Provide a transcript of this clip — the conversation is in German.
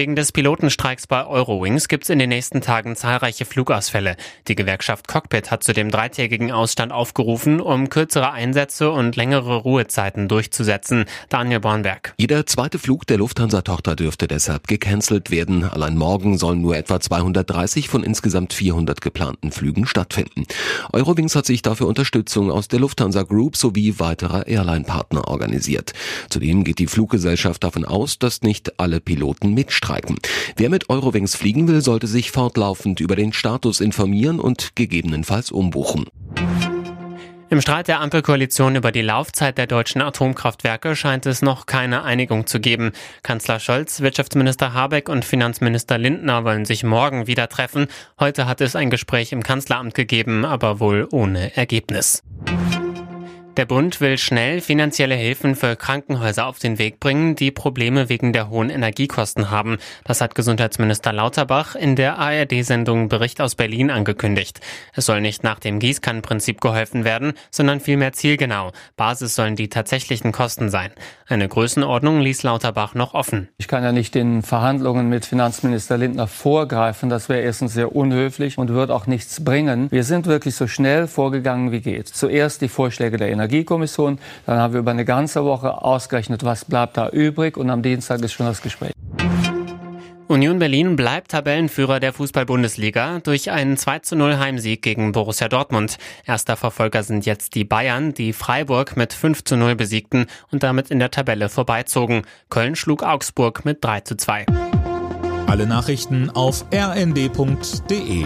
Wegen des Pilotenstreiks bei Eurowings gibt es in den nächsten Tagen zahlreiche Flugausfälle. Die Gewerkschaft Cockpit hat zu dem dreitägigen Ausstand aufgerufen, um kürzere Einsätze und längere Ruhezeiten durchzusetzen. Daniel Bornberg. Jeder zweite Flug der Lufthansa-Tochter dürfte deshalb gecancelt werden. Allein morgen sollen nur etwa 230 von insgesamt 400 geplanten Flügen stattfinden. Eurowings hat sich dafür Unterstützung aus der Lufthansa Group sowie weiterer Airline-Partner organisiert. Zudem geht die Fluggesellschaft davon aus, dass nicht alle Piloten mitstreiken streiken. Wer mit Eurowings fliegen will, sollte sich fortlaufend über den Status informieren und gegebenenfalls umbuchen. Im Streit der Ampelkoalition über die Laufzeit der deutschen Atomkraftwerke scheint es noch keine Einigung zu geben. Kanzler Scholz, Wirtschaftsminister Habeck und Finanzminister Lindner wollen sich morgen wieder treffen. Heute hat es ein Gespräch im Kanzleramt gegeben, aber wohl ohne Ergebnis. Der Bund will schnell finanzielle Hilfen für Krankenhäuser auf den Weg bringen, die Probleme wegen der hohen Energiekosten haben. Das hat Gesundheitsminister Lauterbach in der ARD-Sendung Bericht aus Berlin angekündigt. Es soll nicht nach dem Gießkannenprinzip geholfen werden, sondern vielmehr zielgenau. Basis sollen die tatsächlichen Kosten sein. Eine Größenordnung ließ Lauterbach noch offen. Ich kann ja nicht den Verhandlungen mit Finanzminister Lindner vorgreifen. Das wäre erstens sehr unhöflich und wird auch nichts bringen. Wir sind wirklich so schnell vorgegangen wie geht. Zuerst die Vorschläge der Energiekommission. Dann haben wir über eine ganze Woche ausgerechnet, was bleibt da übrig. Und am Dienstag ist schon das Gespräch. Union Berlin bleibt Tabellenführer der Fußball-Bundesliga durch einen 2 zu 0 Heimsieg gegen Borussia Dortmund. Erster Verfolger sind jetzt die Bayern, die Freiburg mit 5 zu 0 besiegten und damit in der Tabelle vorbeizogen. Köln schlug Augsburg mit 3 zu 2. Alle Nachrichten auf rnd.de